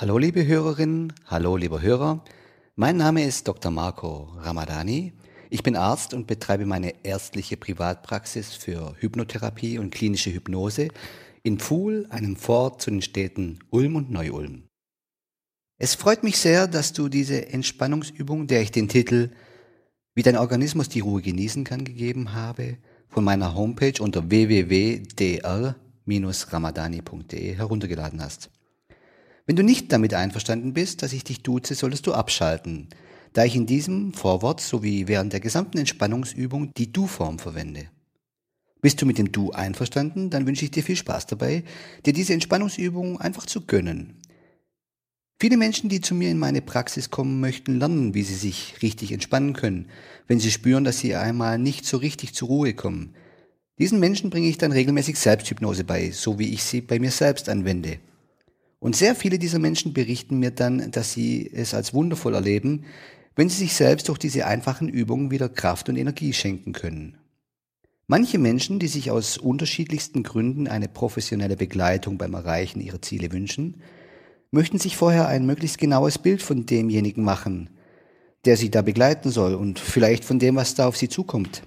Hallo liebe Hörerinnen, hallo lieber Hörer. Mein Name ist Dr. Marco Ramadani. Ich bin Arzt und betreibe meine ärztliche Privatpraxis für Hypnotherapie und klinische Hypnose in Pfuhl, einem Fort zu den Städten Ulm und Neu-Ulm. Es freut mich sehr, dass du diese Entspannungsübung, der ich den Titel Wie dein Organismus die Ruhe genießen kann gegeben habe, von meiner Homepage unter www.dr-ramadani.de heruntergeladen hast. Wenn du nicht damit einverstanden bist, dass ich dich duze, solltest du abschalten, da ich in diesem Vorwort sowie während der gesamten Entspannungsübung die Du-Form verwende. Bist du mit dem Du einverstanden, dann wünsche ich dir viel Spaß dabei, dir diese Entspannungsübung einfach zu gönnen. Viele Menschen, die zu mir in meine Praxis kommen, möchten lernen, wie sie sich richtig entspannen können, wenn sie spüren, dass sie einmal nicht so richtig zur Ruhe kommen. Diesen Menschen bringe ich dann regelmäßig Selbsthypnose bei, so wie ich sie bei mir selbst anwende. Und sehr viele dieser Menschen berichten mir dann, dass sie es als wundervoll erleben, wenn sie sich selbst durch diese einfachen Übungen wieder Kraft und Energie schenken können. Manche Menschen, die sich aus unterschiedlichsten Gründen eine professionelle Begleitung beim Erreichen ihrer Ziele wünschen, möchten sich vorher ein möglichst genaues Bild von demjenigen machen, der sie da begleiten soll und vielleicht von dem, was da auf sie zukommt.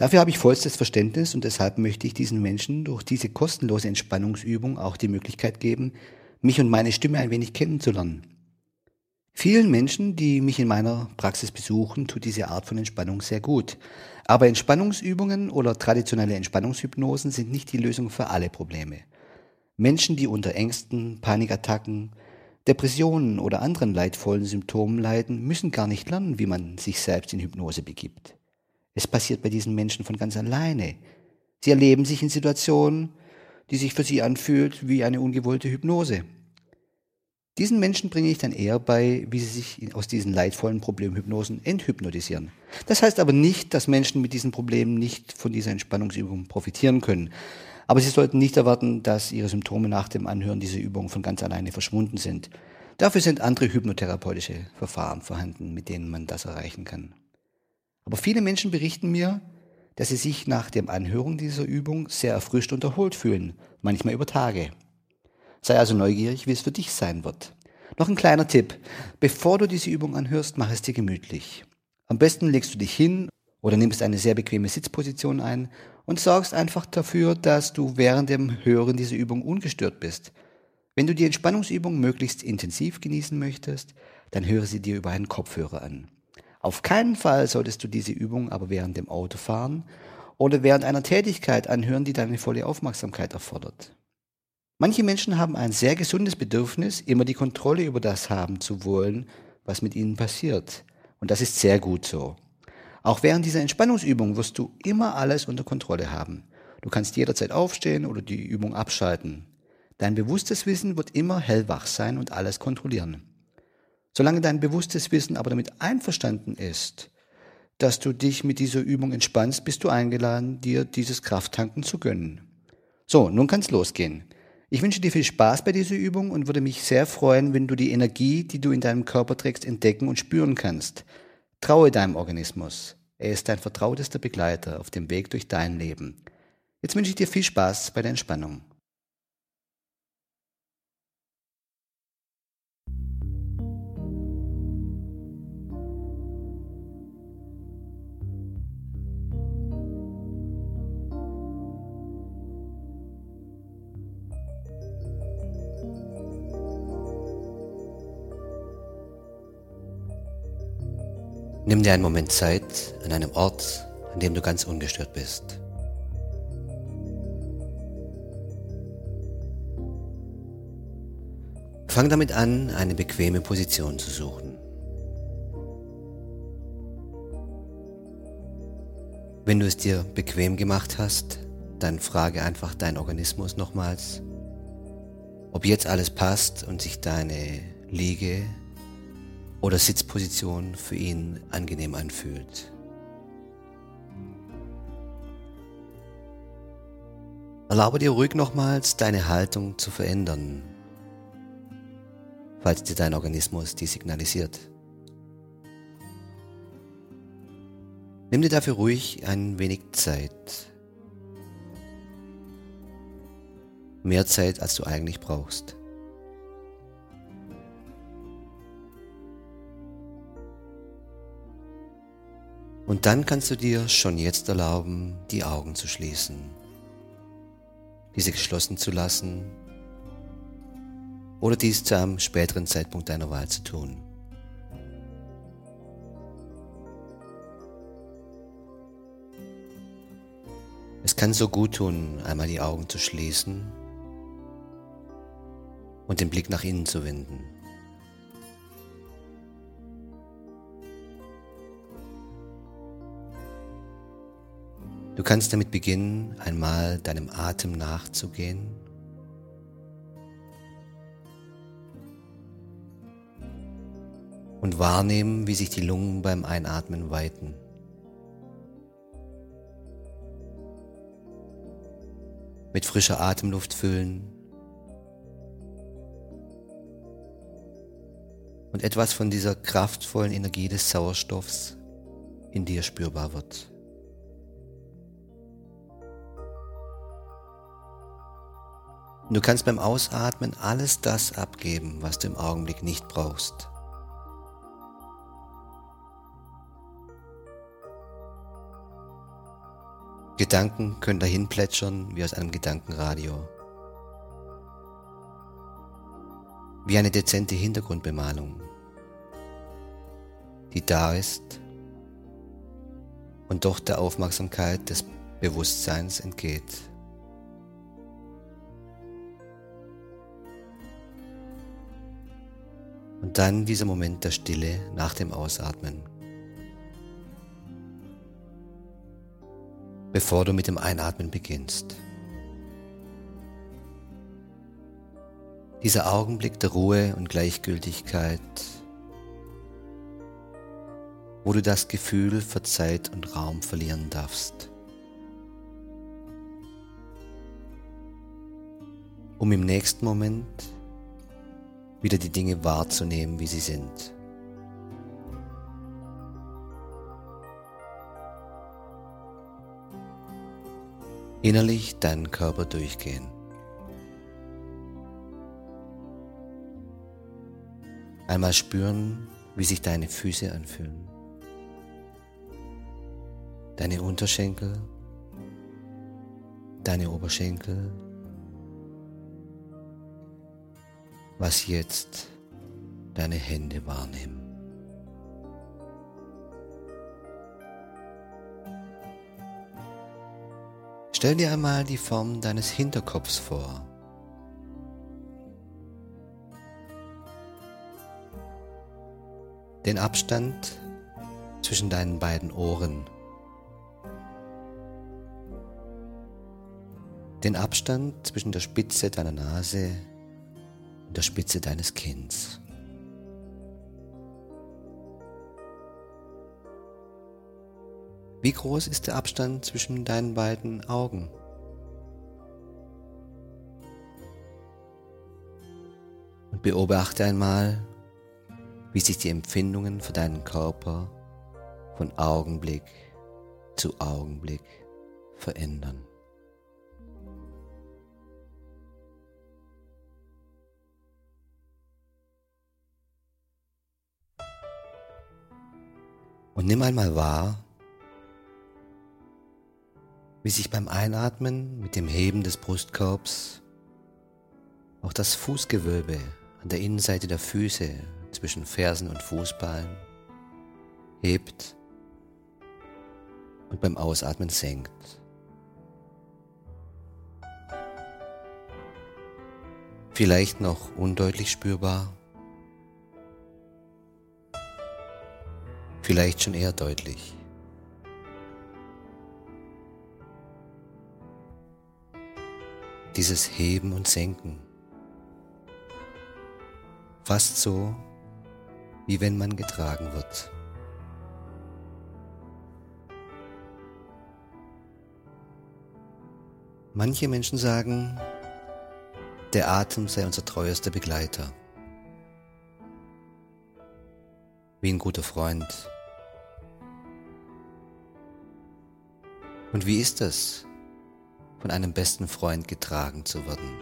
Dafür habe ich vollstes Verständnis und deshalb möchte ich diesen Menschen durch diese kostenlose Entspannungsübung auch die Möglichkeit geben, mich und meine Stimme ein wenig kennenzulernen. Vielen Menschen, die mich in meiner Praxis besuchen, tut diese Art von Entspannung sehr gut. Aber Entspannungsübungen oder traditionelle Entspannungshypnosen sind nicht die Lösung für alle Probleme. Menschen, die unter Ängsten, Panikattacken, Depressionen oder anderen leidvollen Symptomen leiden, müssen gar nicht lernen, wie man sich selbst in Hypnose begibt. Es passiert bei diesen Menschen von ganz alleine. Sie erleben sich in Situationen, die sich für sie anfühlt wie eine ungewollte Hypnose. Diesen Menschen bringe ich dann eher bei, wie sie sich aus diesen leidvollen Problemhypnosen enthypnotisieren. Das heißt aber nicht, dass Menschen mit diesen Problemen nicht von dieser Entspannungsübung profitieren können. Aber sie sollten nicht erwarten, dass ihre Symptome nach dem Anhören dieser Übung von ganz alleine verschwunden sind. Dafür sind andere hypnotherapeutische Verfahren vorhanden, mit denen man das erreichen kann. Aber viele Menschen berichten mir, dass sie sich nach dem Anhören dieser Übung sehr erfrischt und erholt fühlen, manchmal über Tage. Sei also neugierig, wie es für dich sein wird. Noch ein kleiner Tipp. Bevor du diese Übung anhörst, mach es dir gemütlich. Am besten legst du dich hin oder nimmst eine sehr bequeme Sitzposition ein und sorgst einfach dafür, dass du während dem Hören dieser Übung ungestört bist. Wenn du die Entspannungsübung möglichst intensiv genießen möchtest, dann höre sie dir über einen Kopfhörer an. Auf keinen Fall solltest du diese Übung aber während dem Autofahren oder während einer Tätigkeit anhören, die deine volle Aufmerksamkeit erfordert. Manche Menschen haben ein sehr gesundes Bedürfnis, immer die Kontrolle über das haben zu wollen, was mit ihnen passiert. Und das ist sehr gut so. Auch während dieser Entspannungsübung wirst du immer alles unter Kontrolle haben. Du kannst jederzeit aufstehen oder die Übung abschalten. Dein bewusstes Wissen wird immer hellwach sein und alles kontrollieren. Solange dein bewusstes Wissen aber damit einverstanden ist, dass du dich mit dieser Übung entspannst, bist du eingeladen, dir dieses Krafttanken zu gönnen. So, nun kann's losgehen. Ich wünsche dir viel Spaß bei dieser Übung und würde mich sehr freuen, wenn du die Energie, die du in deinem Körper trägst, entdecken und spüren kannst. Traue deinem Organismus. Er ist dein vertrautester Begleiter auf dem Weg durch dein Leben. Jetzt wünsche ich dir viel Spaß bei der Entspannung. Nimm dir einen Moment Zeit an einem Ort, an dem du ganz ungestört bist. Fang damit an, eine bequeme Position zu suchen. Wenn du es dir bequem gemacht hast, dann frage einfach deinen Organismus nochmals, ob jetzt alles passt und sich deine Liege oder Sitzposition für ihn angenehm anfühlt. Erlaube dir ruhig nochmals deine Haltung zu verändern, falls dir dein Organismus die signalisiert. Nimm dir dafür ruhig ein wenig Zeit. Mehr Zeit, als du eigentlich brauchst. Und dann kannst du dir schon jetzt erlauben, die Augen zu schließen, diese geschlossen zu lassen oder dies zu einem späteren Zeitpunkt deiner Wahl zu tun. Es kann so gut tun, einmal die Augen zu schließen und den Blick nach innen zu wenden. Du kannst damit beginnen, einmal deinem Atem nachzugehen. Und wahrnehmen, wie sich die Lungen beim Einatmen weiten. Mit frischer Atemluft füllen und etwas von dieser kraftvollen Energie des Sauerstoffs in dir spürbar wird. Und du kannst beim Ausatmen alles das abgeben, was du im Augenblick nicht brauchst. Gedanken können dahin plätschern wie aus einem Gedankenradio. Wie eine dezente Hintergrundbemalung, die da ist und doch der Aufmerksamkeit des Bewusstseins entgeht. Und dann dieser Moment der Stille nach dem Ausatmen. Bevor du mit dem Einatmen beginnst. Dieser Augenblick der Ruhe und Gleichgültigkeit, wo du das Gefühl für Zeit und Raum verlieren darfst. Um im nächsten Moment wieder die Dinge wahrzunehmen, wie sie sind. Innerlich deinen Körper durchgehen. Einmal spüren, wie sich deine Füße anfühlen. Deine Unterschenkel, deine Oberschenkel, was jetzt deine Hände wahrnehmen. Stell dir einmal die Form deines Hinterkopfs vor. Den Abstand zwischen deinen beiden Ohren. Den Abstand zwischen der Spitze deiner Nase der Spitze deines Kinns. Wie groß ist der Abstand zwischen deinen beiden Augen? Und beobachte einmal, wie sich die Empfindungen für deinen Körper von Augenblick zu Augenblick verändern. Und nimm einmal wahr, wie sich beim Einatmen mit dem Heben des Brustkorbs auch das Fußgewölbe an der Innenseite der Füße zwischen Fersen und Fußballen hebt und beim Ausatmen senkt. Vielleicht noch undeutlich spürbar, vielleicht schon eher deutlich. Dieses Heben und Senken. Fast so, wie wenn man getragen wird. Manche Menschen sagen, der Atem sei unser treuester Begleiter. Wie ein guter Freund, Und wie ist es, von einem besten Freund getragen zu werden?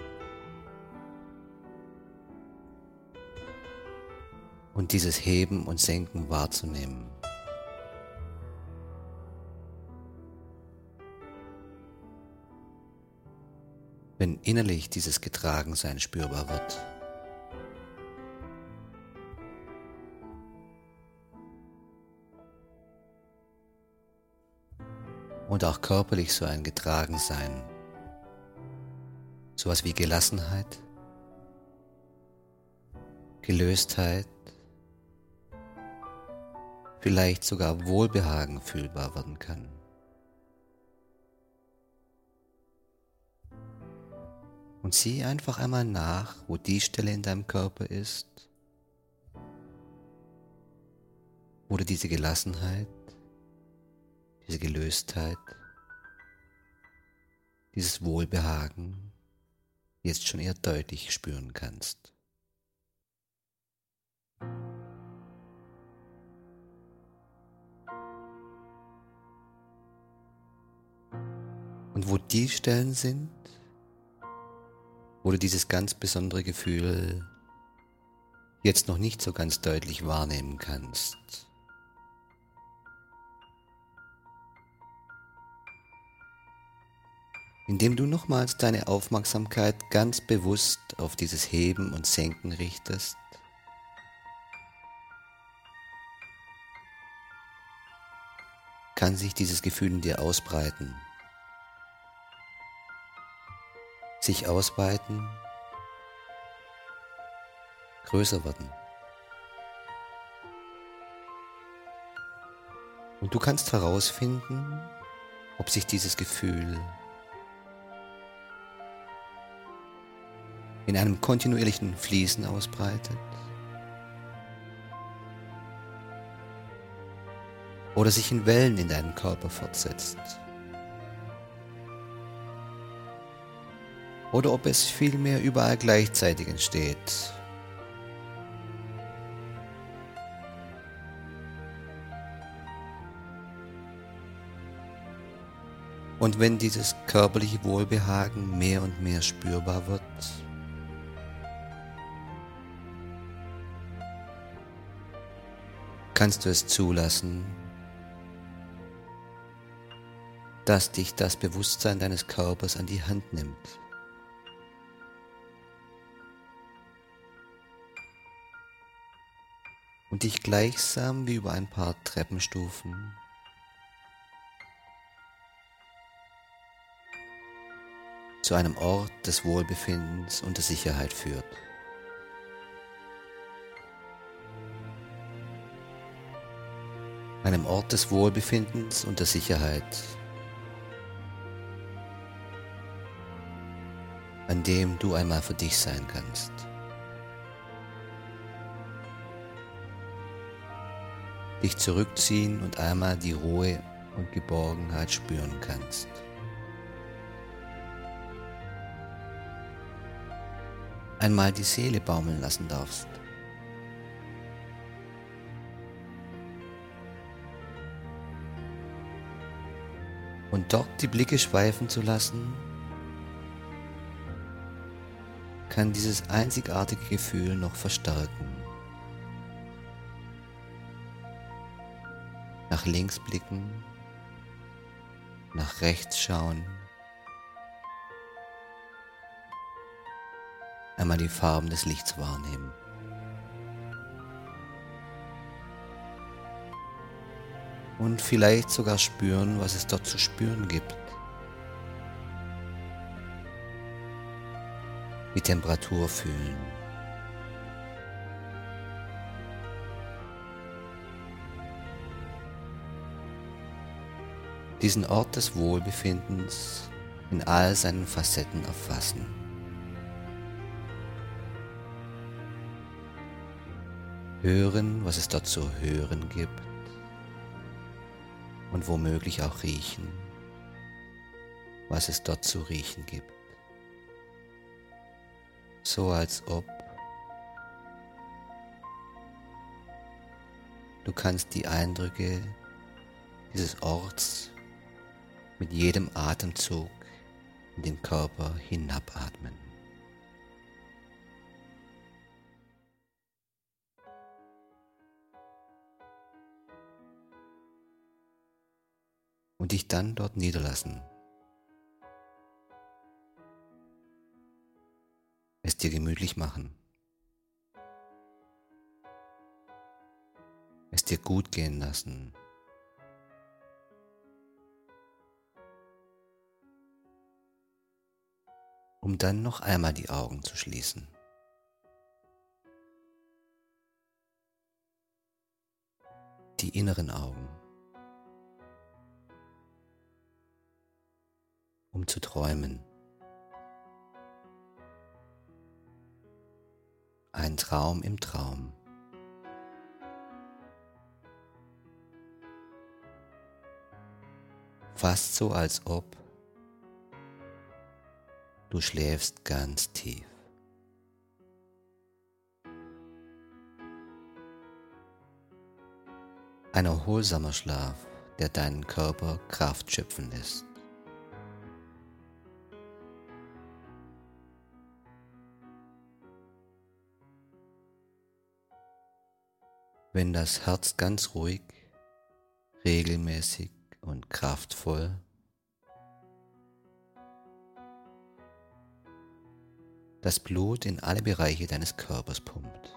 Und dieses Heben und Senken wahrzunehmen. Wenn innerlich dieses Getragensein spürbar wird. Und auch körperlich so ein Getragensein. Sowas wie Gelassenheit, Gelöstheit, vielleicht sogar Wohlbehagen fühlbar werden kann. Und sieh einfach einmal nach, wo die Stelle in deinem Körper ist, wo du diese Gelassenheit, diese Gelöstheit, dieses Wohlbehagen jetzt schon eher deutlich spüren kannst. Und wo die Stellen sind, wo du dieses ganz besondere Gefühl jetzt noch nicht so ganz deutlich wahrnehmen kannst. Indem du nochmals deine Aufmerksamkeit ganz bewusst auf dieses Heben und Senken richtest, kann sich dieses Gefühl in dir ausbreiten. sich ausweiten, größer werden. Und du kannst herausfinden, ob sich dieses Gefühl in einem kontinuierlichen Fließen ausbreitet oder sich in Wellen in deinem Körper fortsetzt. oder ob es vielmehr überall gleichzeitig entsteht. Und wenn dieses körperliche Wohlbehagen mehr und mehr spürbar wird, kannst du es zulassen, dass dich das Bewusstsein deines Körpers an die Hand nimmt. und dich gleichsam wie über ein paar Treppenstufen zu einem Ort des Wohlbefindens und der Sicherheit führt. Einem Ort des Wohlbefindens und der Sicherheit, an dem du einmal für dich sein kannst. dich zurückziehen und einmal die Ruhe und Geborgenheit spüren kannst. Einmal die Seele baumeln lassen darfst. Und dort die Blicke schweifen zu lassen, kann dieses einzigartige Gefühl noch verstärken. nach links blicken, nach rechts schauen, einmal die Farben des Lichts wahrnehmen. Und vielleicht sogar spüren, was es dort zu spüren gibt. Die Temperatur fühlen. diesen Ort des Wohlbefindens in all seinen Facetten erfassen. Hören, was es dort zu hören gibt und womöglich auch riechen, was es dort zu riechen gibt. So als ob du kannst die Eindrücke dieses Orts mit jedem Atemzug in den Körper hinabatmen. Und dich dann dort niederlassen. es dir gemütlich machen, es dir gut gehen lassen. um dann noch einmal die Augen zu schließen. Die inneren Augen. Um zu träumen. Ein Traum im Traum. Fast so, als ob du schläfst ganz tief. Ein erholsamer Schlaf, der deinen Körper Kraft schöpfen lässt. Wenn das Herz ganz ruhig, regelmäßig und kraftvoll das Blut in alle Bereiche deines Körpers pumpt.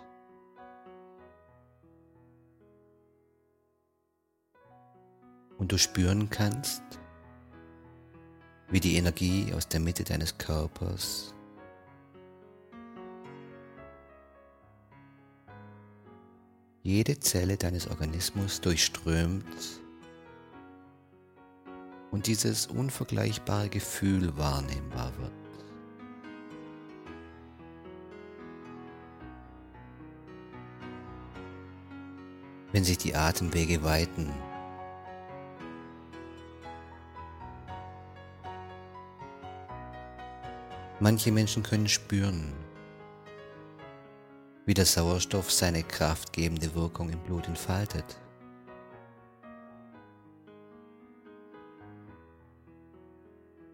Und du spüren kannst, wie die Energie aus der Mitte deines Körpers jede Zelle deines Organismus durchströmt und dieses unvergleichbare Gefühl wahrnehmbar wird. Wenn sich die Atemwege weiten, Manche Menschen können spüren, wie der Sauerstoff seine kraftgebende Wirkung im Blut entfaltet.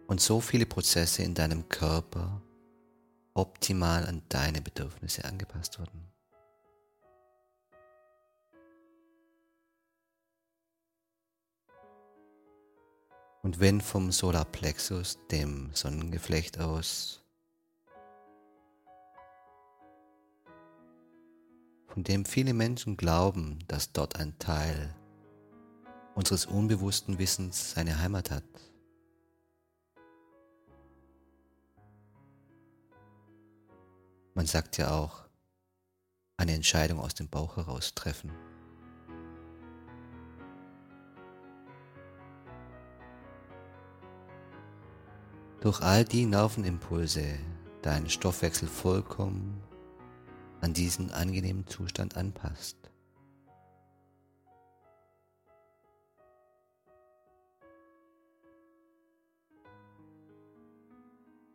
Und so viele Prozesse in deinem Körper optimal an deine Bedürfnisse angepasst wurden. Und wenn vom Solarplexus, dem Sonnengeflecht aus, von dem viele Menschen glauben, dass dort ein Teil unseres unbewussten Wissens seine Heimat hat. Man sagt ja auch, eine Entscheidung aus dem Bauch heraus treffen. Durch all die Nervenimpulse deinen Stoffwechsel vollkommen an diesen angenehmen Zustand anpasst.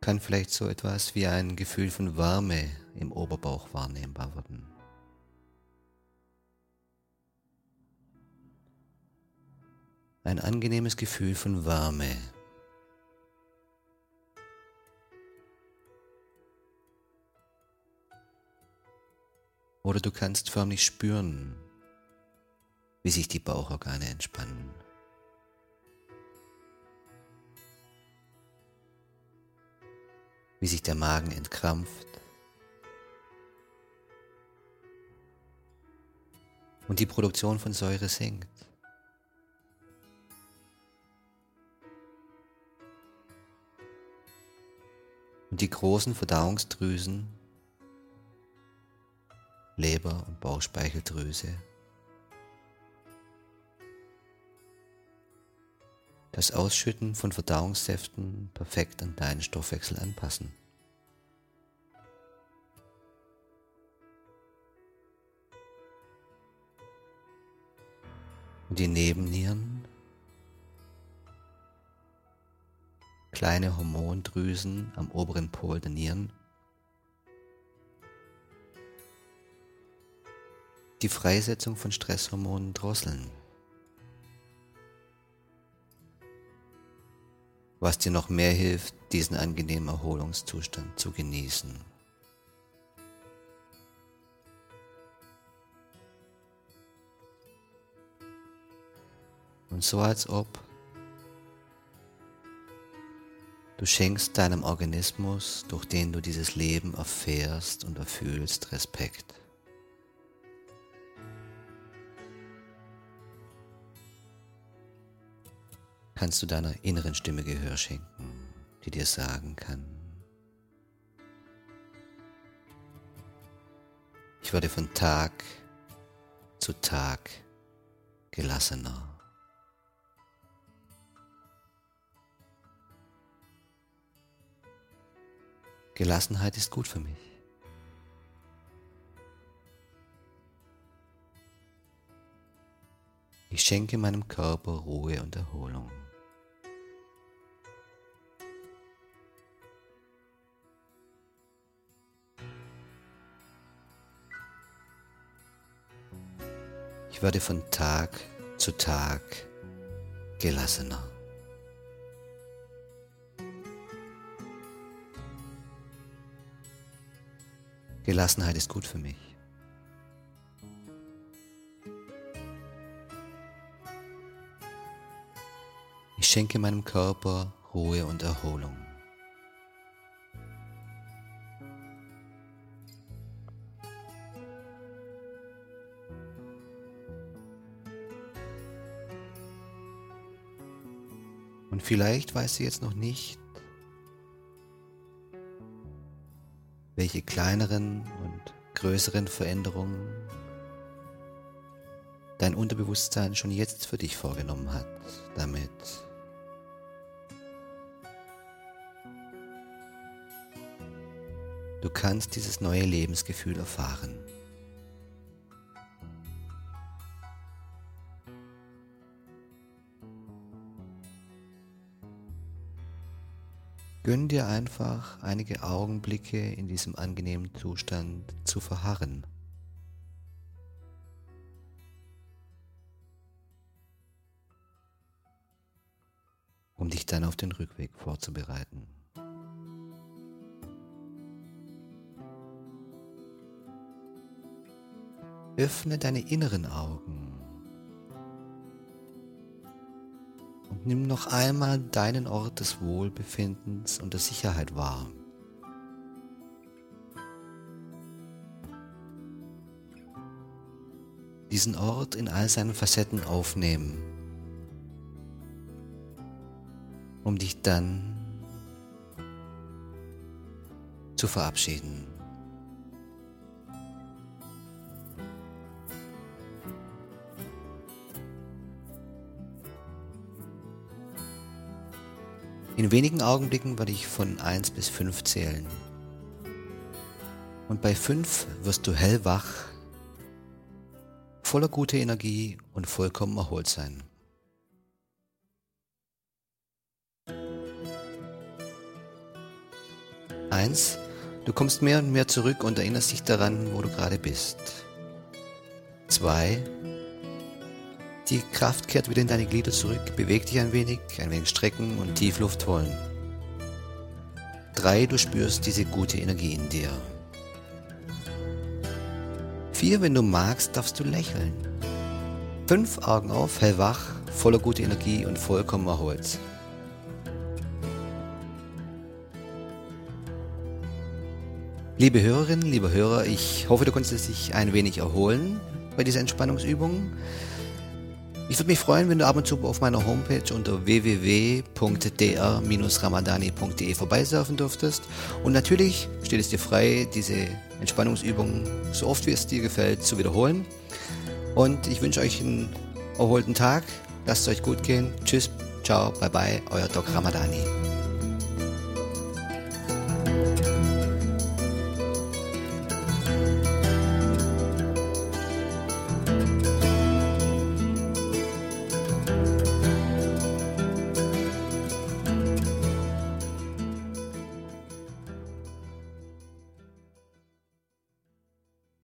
Kann vielleicht so etwas wie ein Gefühl von Wärme im Oberbauch wahrnehmbar werden. Ein angenehmes Gefühl von Wärme Oder du kannst förmlich spüren, wie sich die Bauchorgane entspannen. Wie sich der Magen entkrampft. Und die Produktion von Säure sinkt. Und die großen Verdauungsdrüsen Leber und Bauchspeicheldrüse. Das Ausschütten von Verdauungssäften perfekt an deinen Stoffwechsel anpassen. Und die Nebennieren, kleine Hormondrüsen am oberen Pol der Nieren die Freisetzung von Stresshormonen drosseln. Was dir noch mehr hilft, diesen angenehmen Erholungszustand zu genießen. Und so als ob du schenkst deinem Organismus, durch den du dieses Leben erfährst und erfühlst, Respekt. Kannst du deiner inneren Stimme Gehör schenken, die dir sagen kann, ich werde von Tag zu Tag gelassener. Gelassenheit ist gut für mich. Ich schenke meinem Körper Ruhe und Erholung. Ich werde von Tag zu Tag gelassener. Gelassenheit ist gut für mich. Ich schenke meinem Körper Ruhe und Erholung. Vielleicht weißt du jetzt noch nicht, welche kleineren und größeren Veränderungen dein Unterbewusstsein schon jetzt für dich vorgenommen hat, damit du kannst dieses neue Lebensgefühl erfahren. Gönn dir einfach einige Augenblicke in diesem angenehmen Zustand zu verharren. um dich dann auf den Rückweg vorzubereiten. Öffne deine inneren Augen Nimm noch einmal deinen Ort des Wohlbefindens und der Sicherheit wahr. Diesen Ort in all seinen Facetten aufnehmen, um dich dann zu verabschieden. In wenigen Augenblicken werde ich von 1 bis 5 zählen. Und bei 5 wirst du hellwach, voller guter Energie und vollkommen erholt sein. Eins, du kommst mehr und mehr zurück und erinnerst dich daran, wo du gerade bist. Zwei, die Kraft kehrt wieder in deine Glieder zurück. Beweg dich ein wenig, ein wenig strecken und tief Luft holen. Drei, du spürst diese gute Energie in dir. Vier, wenn du magst, darfst du lächeln. Fünf, Augen auf, hellwach, voller guter Energie und vollkommen erholt. Liebe Hörerinnen, liebe Hörer, ich hoffe, du konntest dich ein wenig erholen bei dieser Entspannungsübung. Ich würde mich freuen, wenn du ab und zu auf meiner Homepage unter www.dr-ramadani.de vorbeisurfen dürftest. Und natürlich steht es dir frei, diese Entspannungsübungen so oft wie es dir gefällt zu wiederholen. Und ich wünsche euch einen erholten Tag. Lasst es euch gut gehen. Tschüss, ciao, bye bye, euer Doc Ramadani.